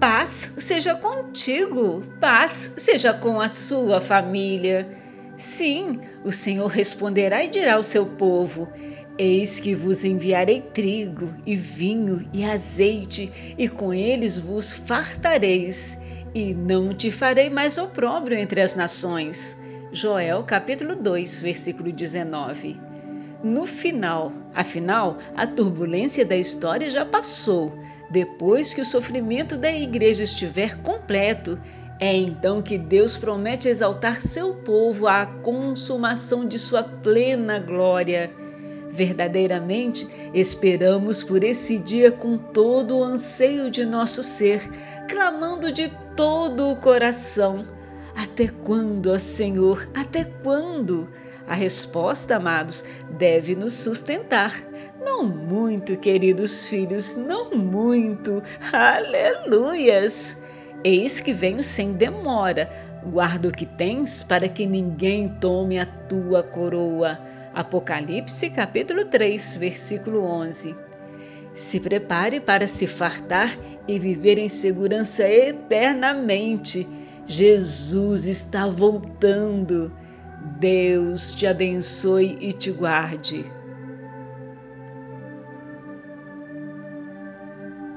Paz seja contigo, paz seja com a sua família. Sim, o Senhor responderá e dirá ao seu povo: Eis que vos enviarei trigo e vinho e azeite, e com eles vos fartareis, e não te farei mais opróbrio entre as nações. Joel capítulo 2, versículo 19. No final, afinal, a turbulência da história já passou. Depois que o sofrimento da igreja estiver completo, é então que Deus promete exaltar seu povo à consumação de sua plena glória. Verdadeiramente esperamos por esse dia com todo o anseio de nosso ser, clamando de todo o coração: Até quando, ó Senhor? Até quando? A resposta, amados, deve nos sustentar. Não muito, queridos filhos, não muito. Aleluias! Eis que venho sem demora. Guarda o que tens para que ninguém tome a tua coroa. Apocalipse capítulo 3, versículo 11. Se prepare para se fartar e viver em segurança eternamente. Jesus está voltando. Deus te abençoe e te guarde.